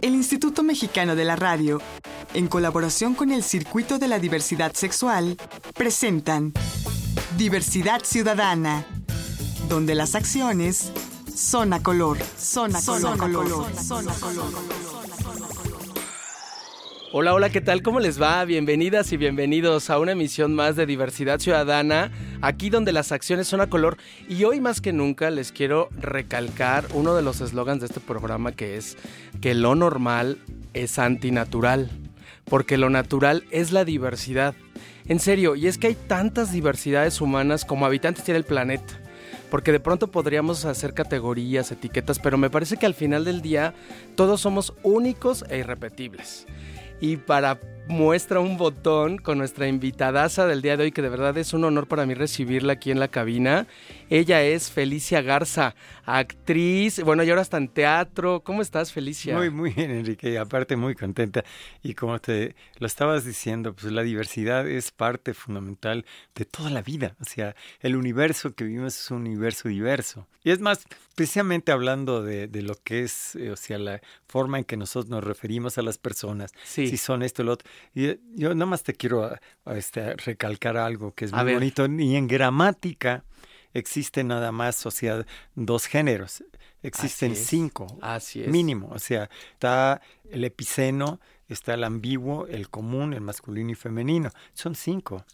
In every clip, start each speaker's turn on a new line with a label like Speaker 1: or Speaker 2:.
Speaker 1: El Instituto Mexicano de la Radio, en colaboración con el Circuito de la Diversidad Sexual, presentan Diversidad Ciudadana, donde las acciones son a color, son a color, color, son a color.
Speaker 2: Hola, hola, ¿qué tal? ¿Cómo les va? Bienvenidas y bienvenidos a una emisión más de Diversidad Ciudadana, aquí donde las acciones son a color. Y hoy más que nunca les quiero recalcar uno de los eslogans de este programa que es que lo normal es antinatural, porque lo natural es la diversidad. En serio, y es que hay tantas diversidades humanas como habitantes tiene el planeta porque de pronto podríamos hacer categorías, etiquetas, pero me parece que al final del día todos somos únicos e irrepetibles. Y para muestra un botón con nuestra invitadaza del día de hoy, que de verdad es un honor para mí recibirla aquí en la cabina. Ella es Felicia Garza, actriz, bueno, y ahora está en teatro. ¿Cómo estás, Felicia?
Speaker 3: Muy, muy bien, Enrique, y aparte muy contenta. Y como te lo estabas diciendo, pues la diversidad es parte fundamental de toda la vida. O sea, el universo que vivimos es un universo diverso. Y es más, precisamente hablando de, de lo que es, eh, o sea, la forma en que nosotros nos referimos a las personas, si son esto o lo otro. Y yo nada más te quiero este, recalcar algo que es muy bonito. Ni en gramática existe nada más, o sea, dos géneros. Existen cinco,
Speaker 2: Así es.
Speaker 3: mínimo. O sea, está el epiceno, está el ambiguo, el común, el masculino y femenino. Son cinco.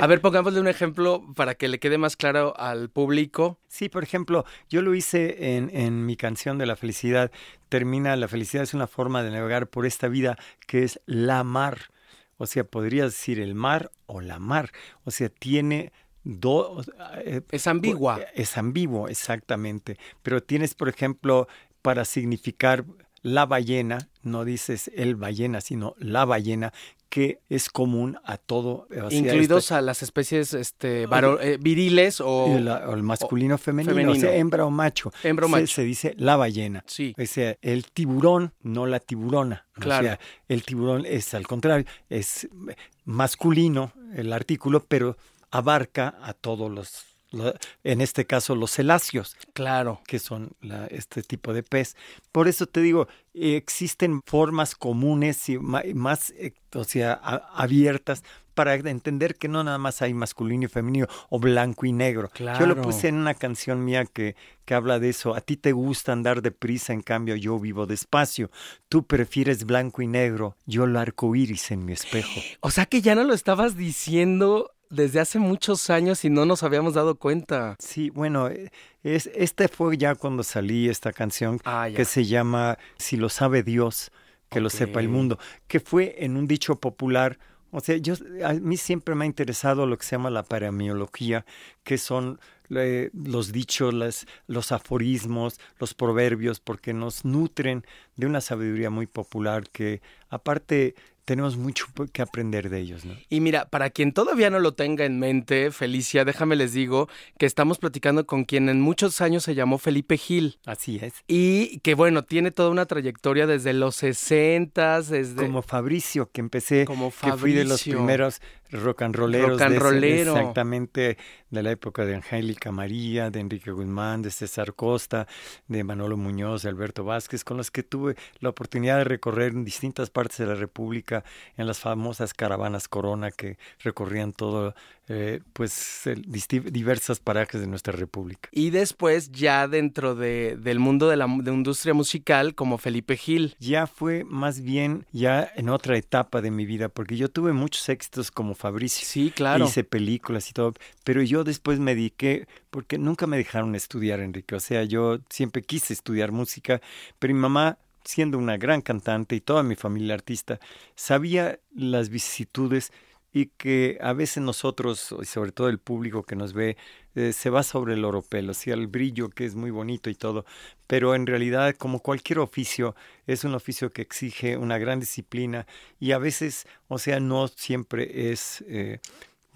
Speaker 2: A ver, pongámosle un ejemplo para que le quede más claro al público.
Speaker 3: Sí, por ejemplo, yo lo hice en, en mi canción de la felicidad. Termina, la felicidad es una forma de navegar por esta vida que es la mar. O sea, podrías decir el mar o la mar. O sea, tiene dos...
Speaker 2: Eh, es ambigua.
Speaker 3: Es ambiguo, exactamente. Pero tienes, por ejemplo, para significar la ballena, no dices el ballena, sino la ballena, que es común a todo.
Speaker 2: Incluidos este a las especies este, eh, viriles o,
Speaker 3: el masculino o femenino, o sea, hembra o macho.
Speaker 2: Hembra o macho.
Speaker 3: Se, dice la ballena.
Speaker 2: Sí.
Speaker 3: O sea, el tiburón, no la tiburona.
Speaker 2: Claro.
Speaker 3: O sea, el tiburón es al contrario, es masculino el artículo, pero abarca a todos los en este caso los celáceos.
Speaker 2: Claro.
Speaker 3: Que son este tipo de pez. Por eso te digo, existen formas comunes y más, eh, o sea, abiertas para entender que no nada más hay masculino y femenino o blanco y negro.
Speaker 2: Claro.
Speaker 3: Yo lo puse en una canción mía que, que habla de eso. A ti te gusta andar deprisa, en cambio yo vivo despacio. Tú prefieres blanco y negro, yo lo arco iris en mi espejo.
Speaker 2: O sea que ya no lo estabas diciendo desde hace muchos años y no nos habíamos dado cuenta.
Speaker 3: Sí, bueno, eh, es, este fue ya cuando salí esta canción
Speaker 2: ah,
Speaker 3: que se llama Si lo sabe Dios, que lo sepa el mundo, que fue en un dicho popular. O sea, yo, a mí siempre me ha interesado lo que se llama la paramiología, que son eh, los dichos, las, los aforismos, los proverbios, porque nos nutren de una sabiduría muy popular que aparte tenemos mucho que aprender de ellos, ¿no?
Speaker 2: Y mira, para quien todavía no lo tenga en mente, Felicia, déjame les digo que estamos platicando con quien en muchos años se llamó Felipe Gil.
Speaker 3: Así es.
Speaker 2: Y que bueno, tiene toda una trayectoria desde los sesentas, desde...
Speaker 3: Como Fabricio, que empecé,
Speaker 2: Como
Speaker 3: que fui de los primeros rock and rolleros.
Speaker 2: Rock and rollero.
Speaker 3: exactamente, de la época de Angélica María, de Enrique Guzmán, de César Costa, de Manolo Muñoz, de Alberto Vázquez, con los que tuve la oportunidad de recorrer en distintas partes de la República, en las famosas caravanas Corona que recorrían todo, eh, pues, diversas parajes de nuestra República.
Speaker 2: Y después, ya dentro de, del mundo de la de industria musical, como Felipe Gil.
Speaker 3: Ya fue más bien ya en otra etapa de mi vida, porque yo tuve muchos éxitos como Fabricio.
Speaker 2: Sí, claro.
Speaker 3: Hice películas y todo, pero yo después me dediqué, porque nunca me dejaron estudiar, Enrique. O sea, yo siempre quise estudiar música, pero mi mamá, siendo una gran cantante y toda mi familia artista, sabía las vicisitudes y que a veces nosotros, y sobre todo el público que nos ve, eh, se va sobre el oropel, o sea, el brillo que es muy bonito y todo, pero en realidad, como cualquier oficio, es un oficio que exige una gran disciplina y a veces, o sea, no siempre es... Eh,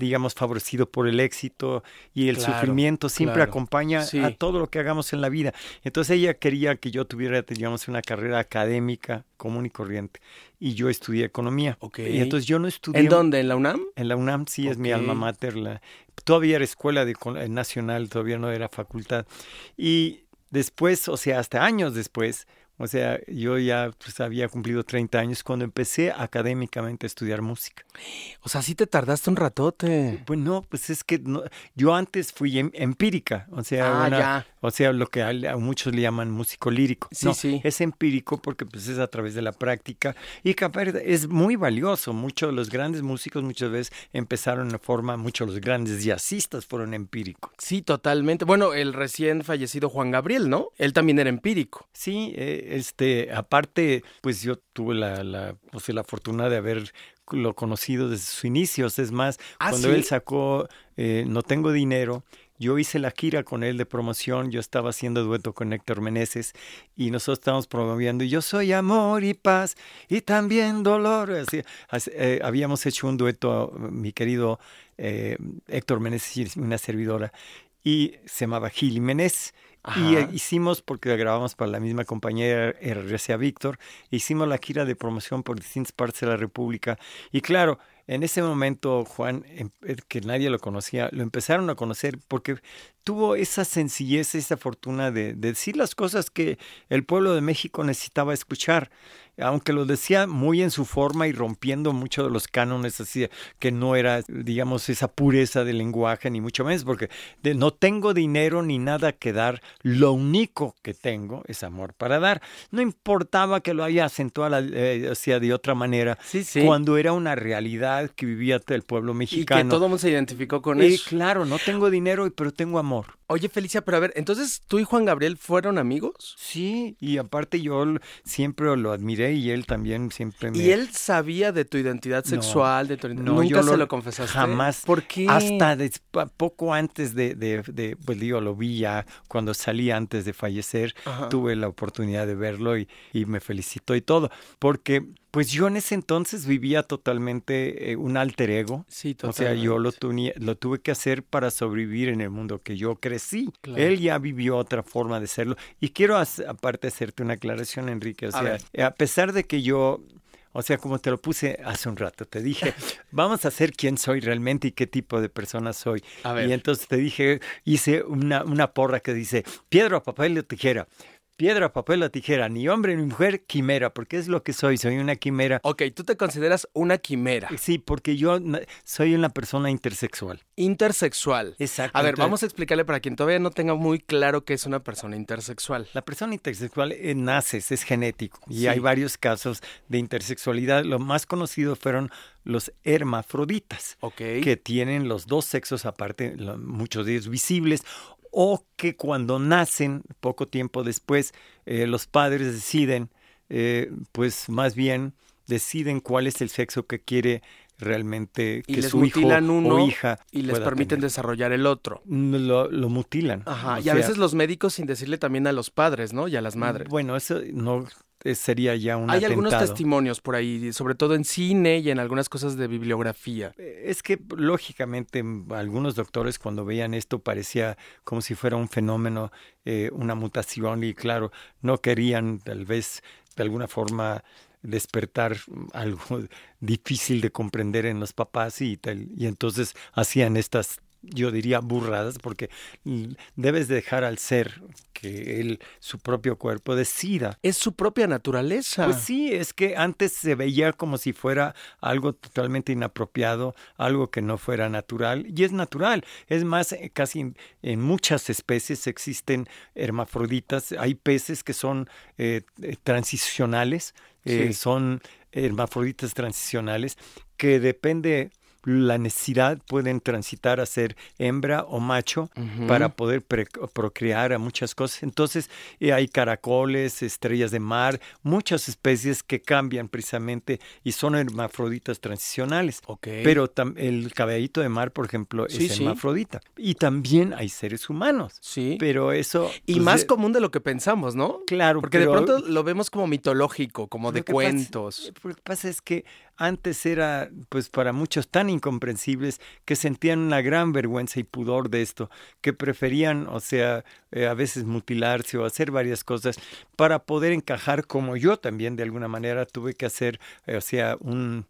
Speaker 3: digamos, favorecido por el éxito y el
Speaker 2: Claro,
Speaker 3: sufrimiento siempre
Speaker 2: claro.
Speaker 3: acompaña
Speaker 2: Sí.
Speaker 3: a todo lo que hagamos en la vida. Entonces ella quería que yo tuviera, digamos, una carrera académica común y corriente y yo estudié economía.
Speaker 2: Ok.
Speaker 3: Y entonces yo no estudié
Speaker 2: ¿En dónde? ¿En la UNAM?
Speaker 3: en la UNAM sí es mi alma mater, la, todavía era escuela de, co- nacional, todavía no era facultad. Y después, o sea, hasta años después, O sea, yo ya pues, había cumplido 30 años cuando empecé académicamente a estudiar música.
Speaker 2: O sea, sí te tardaste un ratote.
Speaker 3: Pues no, pues es que no, yo antes fui em, empírica, o sea,
Speaker 2: Ah,
Speaker 3: una-
Speaker 2: ya.
Speaker 3: o sea, lo que a, a muchos le llaman músico lírico.
Speaker 2: Sí,
Speaker 3: no,
Speaker 2: sí.
Speaker 3: es empírico porque pues es a través de la práctica y es muy valioso. Muchos de los grandes músicos muchas veces empezaron de forma, muchos de los grandes jazzistas fueron empíricos.
Speaker 2: Sí, totalmente. Bueno, el recién fallecido Juan Gabriel, ¿no? Él también era empírico.
Speaker 3: Sí, eh, este, aparte, pues yo tuve la, la, o sea, la fortuna de haber lo conocido desde sus inicios. Es más,
Speaker 2: ¿Ah,
Speaker 3: cuando
Speaker 2: sí?
Speaker 3: él sacó eh, No tengo dinero, yo hice la gira con él de promoción, yo estaba haciendo dueto con Héctor Meneses y nosotros estábamos promoviendo Yo soy amor y paz y también dolor. Así, así, eh, habíamos hecho un dueto, mi querido eh, Héctor Meneses y una servidora, y se llamaba Gil Jiménez. Y eh, hicimos, porque grabamos para la misma compañía RCA Víctor, hicimos la gira de promoción por distintas partes de la República. Y claro, en ese momento, Juan, em- eh, que nadie lo conocía, lo empezaron a conocer porque tuvo esa sencillez, esa fortuna de, de decir las cosas que el pueblo de México necesitaba escuchar. Aunque lo decía muy en su forma y rompiendo mucho de los cánones, así que no era, digamos, esa pureza del lenguaje, ni mucho menos, porque de, no tengo dinero ni nada que dar, lo único que tengo es amor para dar. No importaba que lo haya acentuado eh, o sea, de otra manera,
Speaker 2: Sí, sí.
Speaker 3: cuando era una realidad que vivía el pueblo
Speaker 2: Y
Speaker 3: mexicano.
Speaker 2: que todo el mundo se identificó con
Speaker 3: Eh,
Speaker 2: eso.
Speaker 3: claro, no tengo dinero, pero tengo amor.
Speaker 2: Oye, Felicia, pero a ver, entonces tú y Juan Gabriel fueron amigos?
Speaker 3: Sí, y aparte yo siempre lo admiré y él también siempre me...
Speaker 2: ¿Y él sabía de tu identidad
Speaker 3: No,
Speaker 2: sexual, de tu
Speaker 3: no,
Speaker 2: ¿Nunca
Speaker 3: yo
Speaker 2: se
Speaker 3: lo-
Speaker 2: lo confesaste?
Speaker 3: jamás.
Speaker 2: ¿Por qué?
Speaker 3: Hasta pa- poco antes de, de, de, pues digo, lo vi ya cuando salí antes de fallecer,
Speaker 2: Ajá.
Speaker 3: tuve la oportunidad de verlo y, y me felicitó y todo, porque pues yo en ese entonces vivía totalmente eh, un alter ego.
Speaker 2: Sí,
Speaker 3: O sea, yo lo,
Speaker 2: totalmente.
Speaker 3: tuve que hacer para sobrevivir en el mundo que yo crecí.
Speaker 2: Claro.
Speaker 3: Él ya vivió otra forma de serlo. Y quiero aparte hacerte una aclaración, Enrique. O
Speaker 2: A
Speaker 3: sea,
Speaker 2: ver.
Speaker 3: a pesar de que yo, o sea, como te lo puse hace un rato, te dije, vamos a hacer quién soy realmente y qué tipo de persona soy.
Speaker 2: A ver.
Speaker 3: Y entonces te dije, hice una, una porra que dice, piedra, papel o tijera. Piedra, papel o tijera, ni hombre ni mujer, quimera, porque es lo que soy, soy una quimera.
Speaker 2: Ok, tú te consideras una quimera,
Speaker 3: Sí, porque yo soy una persona intersexual.
Speaker 2: intersexual.
Speaker 3: Exacto.
Speaker 2: A ver, vamos a explicarle para quien todavía no tenga muy claro qué es una persona intersexual.
Speaker 3: La persona intersexual eh, naces, es genético. Y
Speaker 2: Sí.
Speaker 3: hay varios casos de intersexualidad. Los más conocidos fueron los hermafroditas,
Speaker 2: Ok.
Speaker 3: que tienen los dos sexos aparte, lo- muchos de ellos visibles, o que cuando nacen, poco tiempo después, eh, los padres deciden, eh, pues más bien deciden cuál es el sexo que quiere realmente
Speaker 2: Y
Speaker 3: que
Speaker 2: les
Speaker 3: su hijo
Speaker 2: uno
Speaker 3: o hija
Speaker 2: y les permiten
Speaker 3: tener.
Speaker 2: desarrollar el otro.
Speaker 3: Lo, lo mutilan.
Speaker 2: Ajá. Y a veces los médicos sin decirle también a los padres, ¿no? Y a las madres.
Speaker 3: Bueno, eso no sería ya un
Speaker 2: Hay algunos testimonios por ahí, sobre todo en cine y en algunas cosas de bibliografía.
Speaker 3: Eh, Es que lógicamente algunos doctores cuando veían esto parecía como si fuera un fenómeno, eh, una mutación y claro, no querían tal vez de alguna forma despertar algo difícil de comprender en los papás y tal, y entonces hacían estas yo diría burradas porque debes dejar al ser que él su propio cuerpo decida
Speaker 2: Es su propia naturaleza.
Speaker 3: pues sí, es que antes se veía como si fuera algo totalmente inapropiado, algo que no fuera natural, y es natural. Es más, eh, casi en, muchas especies existen hermafroditas. Hay peces que son eh, eh, transicionales, eh, son hermafroditas transicionales, que depende la necesidad pueden transitar a ser hembra o macho para poder procrear a muchas cosas. Entonces eh, hay caracoles, estrellas de mar, muchas especies que cambian precisamente y son hermafroditas transicionales.
Speaker 2: Ok.
Speaker 3: Pero el caballito de mar, por ejemplo,
Speaker 2: Sí,
Speaker 3: es
Speaker 2: sí.
Speaker 3: hermafrodita. Y también hay seres humanos.
Speaker 2: Sí.
Speaker 3: Pero eso...
Speaker 2: y
Speaker 3: pues,
Speaker 2: más
Speaker 3: eh,
Speaker 2: común de lo que pensamos, ¿no?
Speaker 3: Claro,
Speaker 2: Porque
Speaker 3: pero-
Speaker 2: de pronto lo vemos como mitológico, como de
Speaker 3: pasa-
Speaker 2: cuentos.
Speaker 3: Lo que pasa es que antes era, pues para muchos tan incomprensibles que sentían una gran vergüenza y pudor de esto, que preferían, o sea, eh, a veces mutilarse o hacer varias cosas para poder encajar como yo también de alguna manera tuve que hacer, eh, o sea, un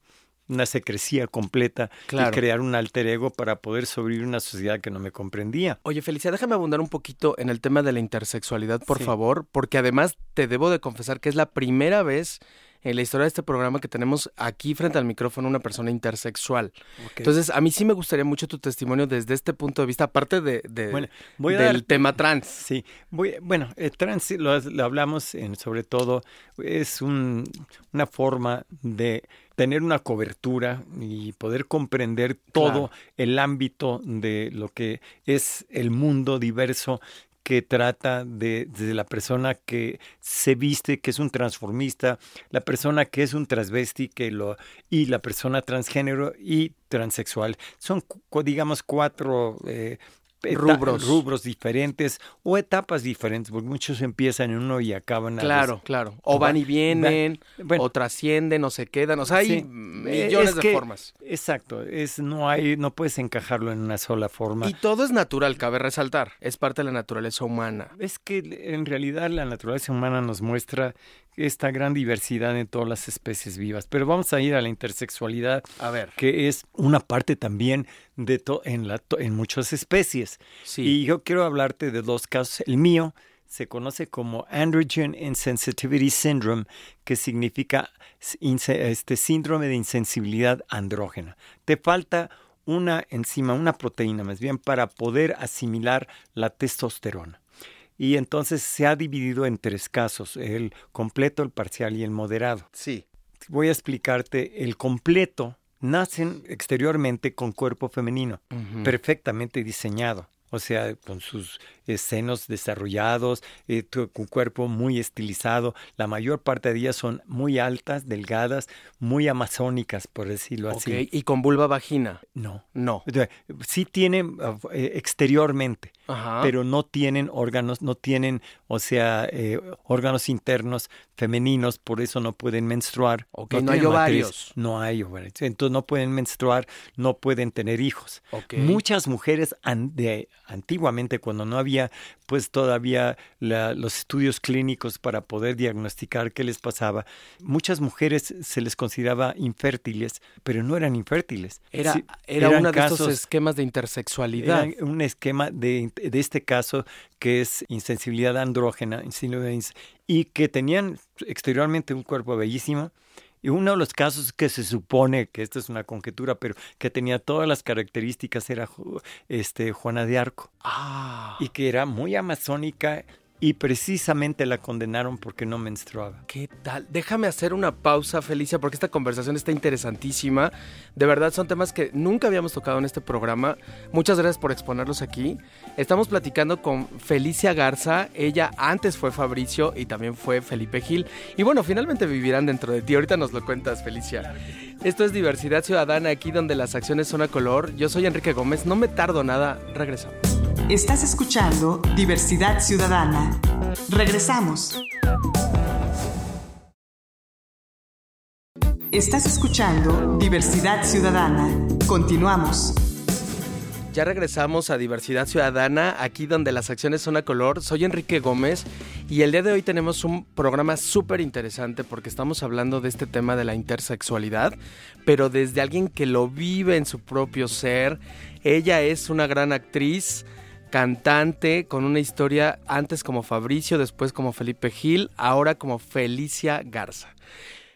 Speaker 3: una secrecía completa
Speaker 2: Claro.
Speaker 3: y crear un alter ego para poder sobrevivir una sociedad que no me comprendía.
Speaker 2: Oye, Felicia, déjame abundar un poquito en el tema de la intersexualidad, por
Speaker 3: Sí.
Speaker 2: favor, porque además te debo de confesar que es la primera vez en la historia de este programa que tenemos aquí frente al micrófono una persona intersexual. Entonces, a mí sí me gustaría mucho tu testimonio desde este punto de vista, aparte de, de-
Speaker 3: Bueno, voy a
Speaker 2: del
Speaker 3: dar-
Speaker 2: tema trans.
Speaker 3: Sí, voy, bueno, el trans lo, lo hablamos en, sobre todo, es un- una forma de tener una cobertura y poder comprender todo
Speaker 2: Claro.
Speaker 3: el ámbito de lo que es el mundo diverso que trata de, la persona que se viste, que es un transformista, la persona que es un transvesti que lo, y la persona transgénero y transexual. Son, digamos, cuatro eh,
Speaker 2: Rubros.
Speaker 3: rubros diferentes o etapas diferentes, porque muchos empiezan en uno y acaban a
Speaker 2: Claro,
Speaker 3: los-
Speaker 2: claro. O
Speaker 3: Va-
Speaker 2: van y vienen,
Speaker 3: bueno.
Speaker 2: o trascienden, o se quedan. O sea, hay
Speaker 3: Sí.
Speaker 2: millones
Speaker 3: Es
Speaker 2: de formas.
Speaker 3: Exacto, es no hay no puedes encajarlo en una sola forma.
Speaker 2: Y todo es natural, cabe resaltar. Es parte de la naturaleza humana.
Speaker 3: Es que en realidad la naturaleza humana nos muestra esta gran diversidad en todas las especies vivas. Pero vamos a ir a la intersexualidad,
Speaker 2: A ver,
Speaker 3: que es una parte también de to- en, la to- en muchas especies.
Speaker 2: sí.
Speaker 3: Y yo quiero hablarte de dos casos. El mío se conoce como Androgen Insensitivity Syndrome, que significa este síndrome de insensibilidad andrógena. Te falta una enzima, una proteína más bien, para poder asimilar la testosterona. Y entonces se ha dividido en tres casos, el completo, el parcial y el moderado.
Speaker 2: Sí.
Speaker 3: Voy a explicarte, el completo nacen exteriormente con cuerpo femenino perfectamente diseñado. O sea, con sus eh, senos desarrollados, eh, tu, cu- cuerpo muy estilizado. La mayor parte de ellas son muy altas, delgadas, muy amazónicas, por decirlo así.
Speaker 2: y con vulva vagina.
Speaker 3: No.
Speaker 2: No.
Speaker 3: Sí tienen ah, eh, exteriormente,
Speaker 2: Ajá.
Speaker 3: pero no tienen órganos, no tienen, o sea, eh, órganos internos femeninos, por eso no pueden menstruar.
Speaker 2: Ok, no hay
Speaker 3: matriz,
Speaker 2: ovarios.
Speaker 3: No hay ovarios. Entonces no pueden menstruar, no pueden tener hijos. Muchas mujeres an- de, antiguamente, cuando no había pues todavía la- los estudios clínicos para poder diagnosticar qué les pasaba, muchas mujeres se les consideraba infértiles, pero no eran infértiles.
Speaker 2: Era,
Speaker 3: Sí,
Speaker 2: era uno de estos
Speaker 3: casos-
Speaker 2: esquemas de intersexualidad.
Speaker 3: era un esquema de, de este caso que es insensibilidad andrógena y que tenían exteriormente un cuerpo bellísimo. Y uno de los casos que se supone, que esto es una conjetura, pero que tenía todas las características era este, Juana de Arco
Speaker 2: Ah.
Speaker 3: y que era muy amazónica y precisamente la condenaron porque no menstruaba.
Speaker 2: ¿Qué tal? Déjame hacer una pausa, Felicia, porque esta conversación está interesantísima. De verdad, son temas que nunca habíamos tocado en este programa. Muchas gracias por exponerlos aquí. Estamos platicando con Felicia Garza. Ella antes fue Fabricio y también fue Felipe Gil. Y bueno, finalmente vivirán dentro de ti. Ahorita nos lo cuentas, Felicia. Esto es Diversidad Ciudadana, aquí donde las acciones son a color. Yo soy Enrique Gómez. No me tardo nada. Regresamos.
Speaker 1: Estás escuchando Diversidad Ciudadana. Regresamos. Estás escuchando Diversidad Ciudadana. Continuamos.
Speaker 2: Ya regresamos a Diversidad Ciudadana, aquí donde las acciones son a color. Soy Enrique Gómez y el día de hoy tenemos un programa súper interesante porque estamos hablando de este tema de la intersexualidad, pero desde alguien que lo vive en su propio ser. Ella es una gran actriz, cantante, con una historia antes como Fabricio, después como Felipe Gil, ahora como Felicia Garza.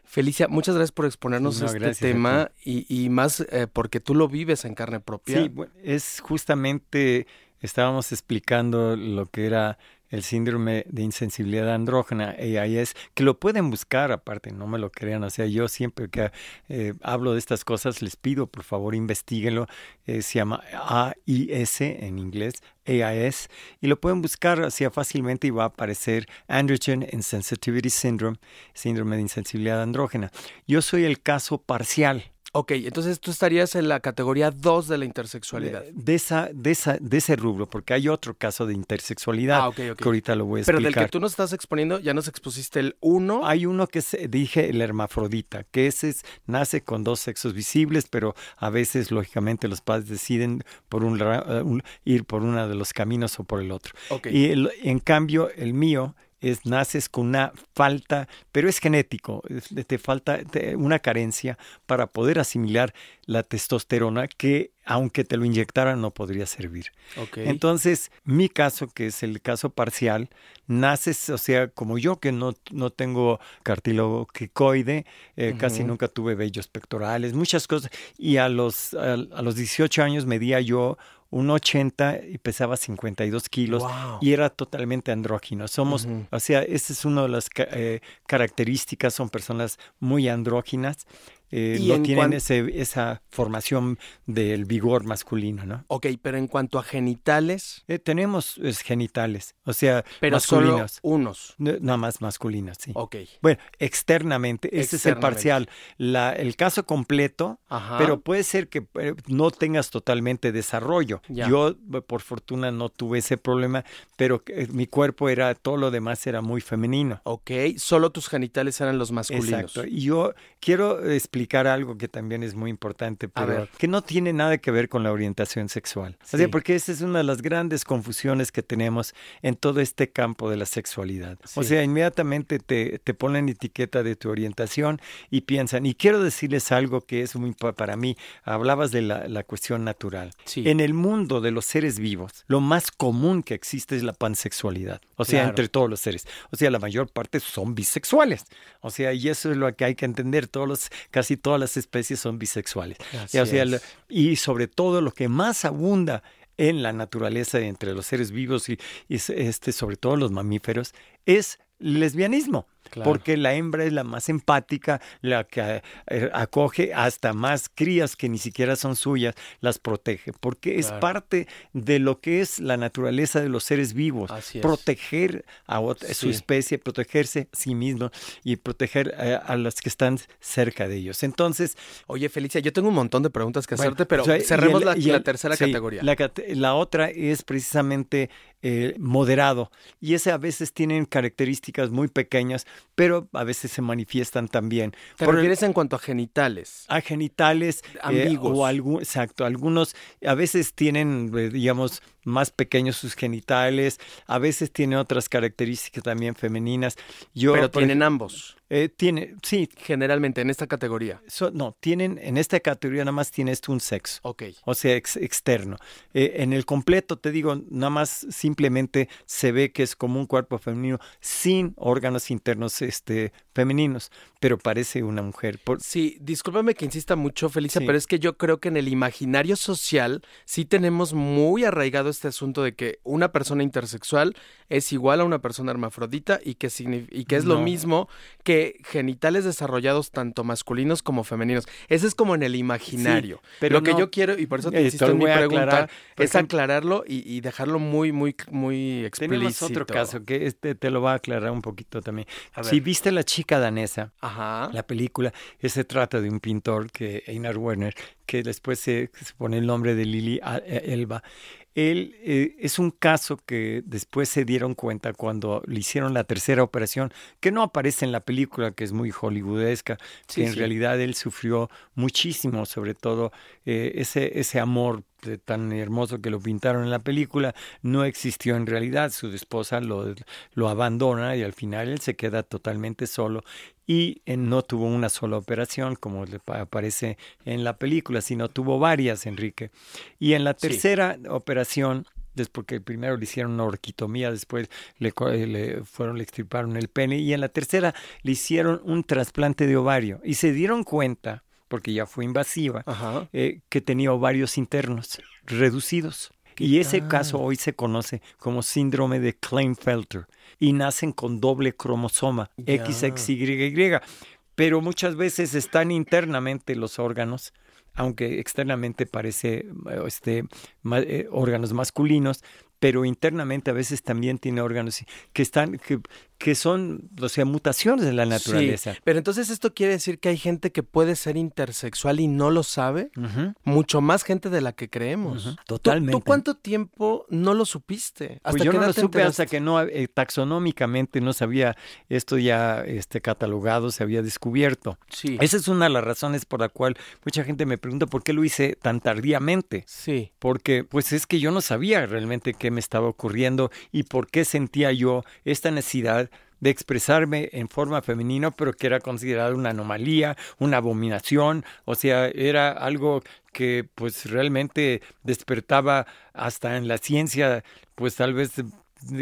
Speaker 2: Felicia, muchas gracias por exponernos
Speaker 3: No,
Speaker 2: este tema y, y más eh, porque tú lo vives en carne propia.
Speaker 3: Sí, es justamente, estábamos explicando lo que era el síndrome de insensibilidad andrógena, AIS, que lo pueden buscar aparte, no me lo crean, o sea, yo siempre que eh, hablo de estas cosas les pido, por favor, investiguenlo, eh, se llama AIS en inglés, AIS, y lo pueden buscar así fácilmente y va a aparecer Androgen Insensitivity Syndrome, síndrome de insensibilidad andrógena. Yo soy el caso parcial.
Speaker 2: Ok, entonces tú estarías en la categoría 2 de la intersexualidad.
Speaker 3: De, de esa, de, esa, de ese rubro, porque hay otro caso de intersexualidad
Speaker 2: Ah,
Speaker 3: que ahorita lo voy a
Speaker 2: Pero
Speaker 3: explicar.
Speaker 2: del que tú nos estás exponiendo, ya nos expusiste el 1.
Speaker 3: Hay uno que se, dije el hermafrodita, que ese es- nace con dos sexos visibles, pero a veces, lógicamente, los padres deciden por un, eh, un- ir por uno de los caminos o por el otro.
Speaker 2: Ok.
Speaker 3: Y el- en cambio, el mío es naces con una falta, pero es genético, te falta una carencia para poder asimilar la testosterona que aunque te lo inyectaran no podría servir. Entonces, mi caso, que es el caso parcial, naces, o sea, como yo que no, no tengo cartílago quicoide, eh, casi nunca tuve vellos pectorales, muchas cosas, y a los, a, los 18 años medía yo un 80 y pesaba 52 kilos y era totalmente andrógino. Somos, o sea, esa es una de las eh, características, son personas muy andróginas eh, no tienen ese, esa formación del vigor masculino, ¿no?
Speaker 2: Ok, pero en cuanto a genitales.
Speaker 3: Eh, tenemos genitales, o sea,
Speaker 2: pero
Speaker 3: masculinos.
Speaker 2: Solo unos.
Speaker 3: nada más masculinos, sí.
Speaker 2: Ok.
Speaker 3: Bueno, externamente, ese es el parcial. La, el caso completo, pero puede ser que eh, no tengas totalmente desarrollo. Yo, por fortuna, no tuve ese problema, pero mi cuerpo era, todo lo demás era muy femenino.
Speaker 2: Ok, solo tus genitales eran los masculinos.
Speaker 3: Exacto. Y yo quiero explicar algo que también es muy importante, pero que no tiene nada que ver con la orientación sexual. O sea, porque esa es una de las grandes confusiones que tenemos en todo este campo de la sexualidad. O sea, inmediatamente te, te ponen etiqueta de tu orientación y piensan, y quiero decirles algo que es muy para mí, hablabas de la, la cuestión natural. En el mundo de los seres vivos, lo más común que existe es la pansexualidad. O sea, entre todos los seres. O sea, la mayor parte son bisexuales. O sea, y eso es lo que hay que entender. Todos los, casi todas las especies son bisexuales. y sobre todo lo que más abunda en la naturaleza entre los seres vivos y, y, este, sobre todo los mamíferos es lesbianismo. Porque la hembra es la más empática, la que eh, acoge hasta más crías que ni siquiera son suyas, las protege, porque es parte de lo que es la naturaleza de los seres vivos, proteger a su especie, protegerse a sí mismo y proteger eh, a, las que están cerca de ellos. Entonces,
Speaker 2: oye Felicia, yo tengo un montón de preguntas que hacerte, pero cerremos la, tercera categoría.
Speaker 3: La, otra es precisamente eh, moderado y ese a veces tienen características muy pequeñas pero a veces se manifiestan también.
Speaker 2: ¿Te refieres en cuanto a genitales?
Speaker 3: A genitales. Eh,
Speaker 2: Ambiguos.
Speaker 3: o algún, exacto, algunos a veces tienen, eh, digamos, más pequeños sus genitales, a veces tienen otras características también femeninas.
Speaker 2: Yo, pero tienen ambos.
Speaker 3: Eh, tiene, sí.
Speaker 2: Generalmente en esta categoría.
Speaker 3: no, tienen, en esta categoría nada más tienes un sexo.
Speaker 2: Ok.
Speaker 3: O sea, externo. Eh, en el completo, te digo, nada más simplemente se ve que es como un cuerpo femenino sin órganos internos este, femeninos, pero parece una mujer.
Speaker 2: Sí, discúlpame que insista mucho, Felicia, pero es que yo creo que en el imaginario social sí tenemos muy arraigado este asunto de que una persona intersexual es igual a una persona hermafrodita y que, y que es lo mismo que genitales desarrollados tanto masculinos como femeninos. Ese es como en el imaginario. pero lo que yo quiero, y por eso te insisto en mi pregunta, es aclararlo y, dejarlo muy, muy, muy explícito.
Speaker 3: Tenemos otro caso que este te lo va a aclarar un poquito también. Si viste La chica danesa, la película, se trata de un pintor que Einar Werner, que después se, se pone el nombre de Lili eh, Elba. Él eh, es un caso que después se dieron cuenta cuando le hicieron la tercera operación, que no aparece en la película, que es muy hollywoodesca, que en realidad él sufrió muchísimo, sobre todo eh, ese, ese amor tan hermoso que lo pintaron en la película no existió en realidad. Su esposa lo, lo abandona y al final él se queda totalmente solo y eh, no tuvo una sola operación como aparece en la película, sino tuvo varias, Enrique. Y en la tercera operación después que primero le hicieron una orquitomía, después le, le, fueron, le extirparon el pene, y en la tercera le hicieron un trasplante de ovario. Y se dieron cuenta porque ya fue invasiva, eh, que tenía ovarios internos reducidos. Y ese caso hoy se conoce como síndrome de Klinefelter y nacen con doble cromosoma, XXYY. Pero muchas veces están internamente los órganos, aunque externamente parece este, eh, órganos masculinos, pero internamente a veces también tiene órganos que están que, que son, o sea, mutaciones de la naturaleza.
Speaker 2: Sí, pero entonces esto quiere decir que hay gente que puede ser intersexual y no lo sabe, mucho más gente de la que creemos.
Speaker 3: Totalmente.
Speaker 2: ¿Tú, cuánto tiempo no lo supiste?
Speaker 3: ¿Hasta pues yo no lo supe hasta que no eh, taxonómicamente no sabía esto ya este catalogado, se había descubierto.
Speaker 2: Sí.
Speaker 3: Esa es una de las razones por la cual mucha gente me pregunta por qué lo hice tan tardíamente.
Speaker 2: Sí.
Speaker 3: Porque pues es que yo no sabía realmente qué me estaba ocurriendo y por qué sentía yo esta necesidad de expresarme en forma femenina, pero que era considerado una anomalía, una abominación, o sea, era algo que pues realmente despertaba hasta en la ciencia, pues tal vez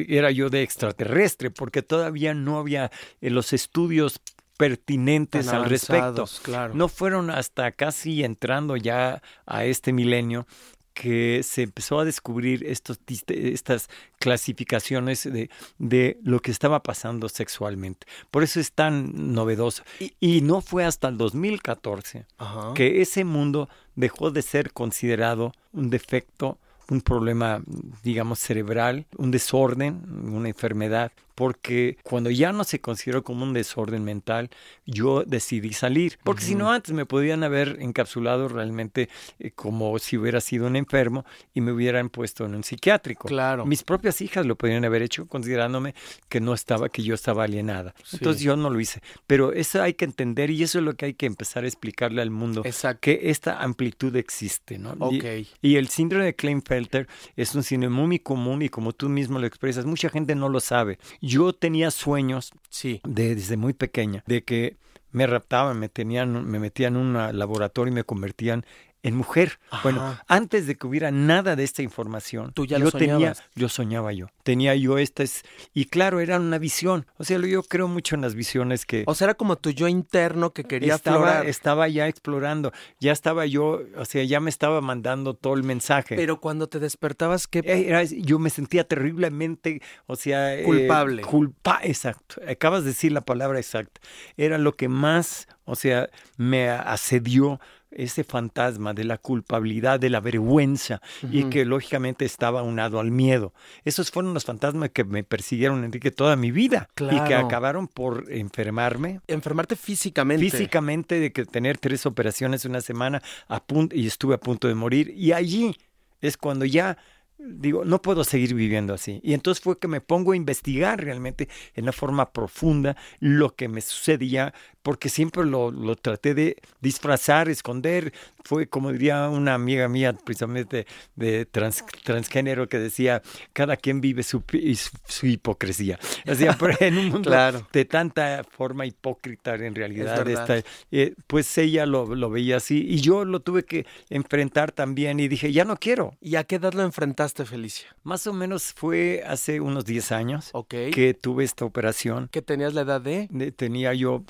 Speaker 3: era yo de extraterrestre, porque todavía no había en los estudios pertinentes al respecto.
Speaker 2: Claro.
Speaker 3: No fueron hasta casi entrando ya a este milenio que se empezó a descubrir estos, estas clasificaciones de, de, lo que estaba pasando sexualmente. Por eso es tan novedoso. Y, y no fue hasta el 2014 Ajá. que ese mundo dejó de ser considerado un defecto un problema, digamos, cerebral, un desorden, una enfermedad, porque cuando ya no se consideró como un desorden mental, yo decidí salir, porque uh -huh. si no antes me podían haber encapsulado realmente eh, como si hubiera sido un enfermo y me hubieran puesto en un psiquiátrico.
Speaker 2: Claro.
Speaker 3: Mis propias hijas lo podrían haber hecho considerándome que no estaba, que yo estaba alienada. Sí. Entonces yo no lo hice. Pero eso hay que entender y eso es lo que hay que empezar a explicarle al mundo,
Speaker 2: Exacto.
Speaker 3: que esta amplitud existe, ¿no?
Speaker 2: Okay.
Speaker 3: Y, y el síndrome de Klinefelter es un síndrome muy común y como tú mismo lo expresas, mucha gente no lo sabe. Yo tenía sueños
Speaker 2: sí.
Speaker 3: de, desde muy pequeña de que me raptaban, me tenían, me metían en un laboratorio y me convertían en mujer.
Speaker 2: Ajá.
Speaker 3: Bueno, antes de que hubiera nada de esta información,
Speaker 2: Tú ya
Speaker 3: yo
Speaker 2: lo
Speaker 3: tenía, yo soñaba yo, tenía yo estas y claro, era una visión. O sea, yo creo mucho en las visiones que.
Speaker 2: O sea, era como tu yo interno que quería
Speaker 3: estaba,
Speaker 2: aflorar.
Speaker 3: estaba ya explorando, ya estaba yo, o sea, ya me estaba mandando todo el mensaje.
Speaker 2: Pero cuando te despertabas, ¿qué?
Speaker 3: Era, yo me sentía terriblemente, o sea,
Speaker 2: culpable.
Speaker 3: Eh, culpa, exacto. Acabas de decir la palabra exacta. Era lo que más, o sea, me asedió ese fantasma de la culpabilidad, de la vergüenza uh -huh. y que lógicamente estaba unado al miedo. Esos fueron los fantasmas que me persiguieron, Enrique, toda mi vida
Speaker 2: claro.
Speaker 3: y que acabaron por enfermarme.
Speaker 2: Enfermarte físicamente.
Speaker 3: Físicamente, de que tener tres operaciones una semana a punto, y estuve a punto de morir. Y allí es cuando ya digo, no puedo seguir viviendo así. Y entonces fue que me pongo a investigar realmente en una forma profunda lo que me sucedía, porque siempre lo, lo traté de disfrazar, esconder. Fue como diría una amiga mía, precisamente de trans, transgénero, que decía, cada quien vive su, su, hipocresía. O sea, en un mundo
Speaker 2: claro.
Speaker 3: de tanta forma hipócrita en realidad, esta, eh, pues ella lo, lo veía así y yo lo tuve que enfrentar también y dije, ya no quiero.
Speaker 2: ¿Y a qué edad lo enfrentaste, Felicia?
Speaker 3: Más o menos fue hace unos 10 años
Speaker 2: okay.
Speaker 3: que tuve esta operación.
Speaker 2: ¿Qué tenías la edad de?
Speaker 3: de tenía yo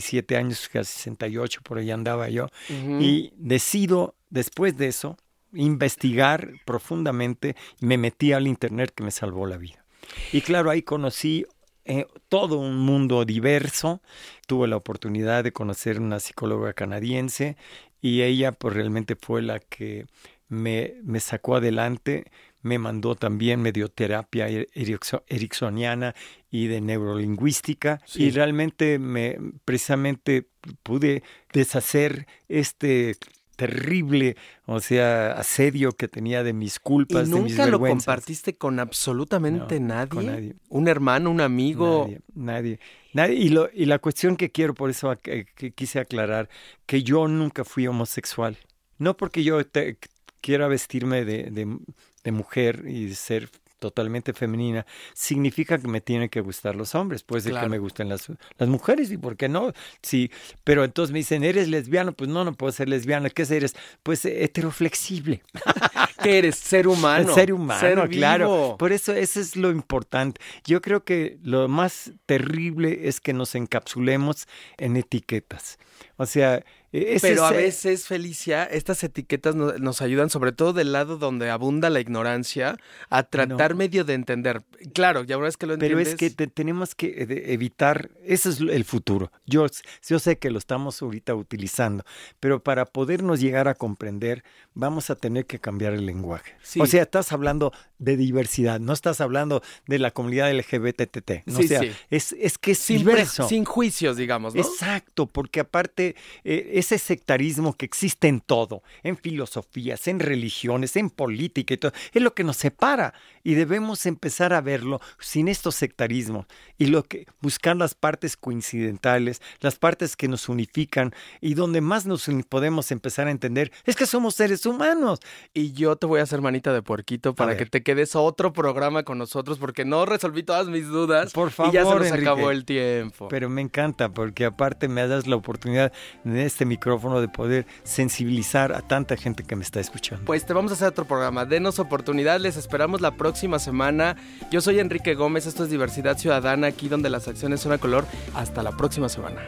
Speaker 3: 67 años, casi 68, por ahí andaba yo. Uh -huh. Y decido, después de eso, investigar profundamente. Me metí al Internet que me salvó la vida. Y claro, ahí conocí eh, todo un mundo diverso. Tuve la oportunidad de conocer una psicóloga canadiense y ella pues realmente fue la que me, me sacó adelante me mandó también medioterapia ericksoniana y de neurolingüística sí. y realmente me precisamente pude deshacer este terrible, o sea, asedio que tenía de mis culpas,
Speaker 2: ¿Y nunca
Speaker 3: de mis
Speaker 2: lo
Speaker 3: vergüenzas.
Speaker 2: compartiste con absolutamente
Speaker 3: no,
Speaker 2: nadie?
Speaker 3: Con nadie?
Speaker 2: ¿Un hermano, un amigo?
Speaker 3: Nadie, nadie. nadie. Y, lo, y la cuestión que quiero, por eso que, que quise aclarar, que yo nunca fui homosexual. No porque yo te, quiera vestirme de, de, de, mujer y ser totalmente femenina, significa que me tienen que gustar los hombres. Puede ser claro. que me gusten las, las mujeres, ¿y por qué no? Sí, pero entonces me dicen, ¿eres lesbiano? Pues no, no puedo ser lesbiana. ¿Qué eres? Pues heteroflexible.
Speaker 2: ¿Qué eres? Ser humano.
Speaker 3: Ser humano,
Speaker 2: ser
Speaker 3: claro. Por eso eso es lo importante. Yo creo que lo más terrible es que nos encapsulemos en etiquetas. O sea, ese
Speaker 2: pero a veces, Felicia, estas etiquetas nos, nos, ayudan, sobre todo del lado donde abunda la ignorancia, a tratar no. medio de entender. Claro, ya una vez que lo entiendes...
Speaker 3: Pero es que te, tenemos que evitar, ese es el futuro. Yo, yo sé que lo estamos ahorita utilizando, pero para podernos llegar a comprender, vamos a tener que cambiar el lenguaje. Sí. O sea, estás hablando de diversidad, no estás hablando de la comunidad LGBTT. ¿no?
Speaker 2: Sí,
Speaker 3: o sea,
Speaker 2: sí.
Speaker 3: es, es que es
Speaker 2: sin,
Speaker 3: diverso.
Speaker 2: Sin juicios, digamos, ¿no?
Speaker 3: Exacto, porque aparte... Eh, ese sectarismo que existe en todo, en filosofías, en religiones, en política y todo, es lo que nos separa y debemos empezar a verlo sin estos sectarismos y lo que buscar las partes coincidentales, las partes que nos unifican y donde más nos podemos empezar a entender es que somos seres humanos.
Speaker 2: Y yo te voy a hacer manita de puerquito para que te quedes otro programa con nosotros porque no resolví todas mis dudas.
Speaker 3: Por favor,
Speaker 2: y ya se nos acabó el tiempo.
Speaker 3: Pero me encanta porque aparte me das la oportunidad en este micrófono de poder sensibilizar a tanta gente que me está escuchando.
Speaker 2: Pues te vamos a hacer otro programa. Denos oportunidad, les esperamos la próxima semana. Yo soy Enrique Gómez, esto es Diversidad Ciudadana, aquí donde las acciones son a color. Hasta la próxima semana.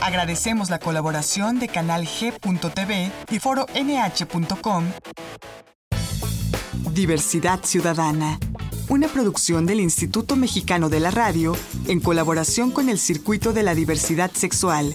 Speaker 1: Agradecemos la colaboración de Canal G.tv y Foro NH.com. Diversidad Ciudadana, una producción del Instituto Mexicano de la Radio en colaboración con el Circuito de la Diversidad Sexual.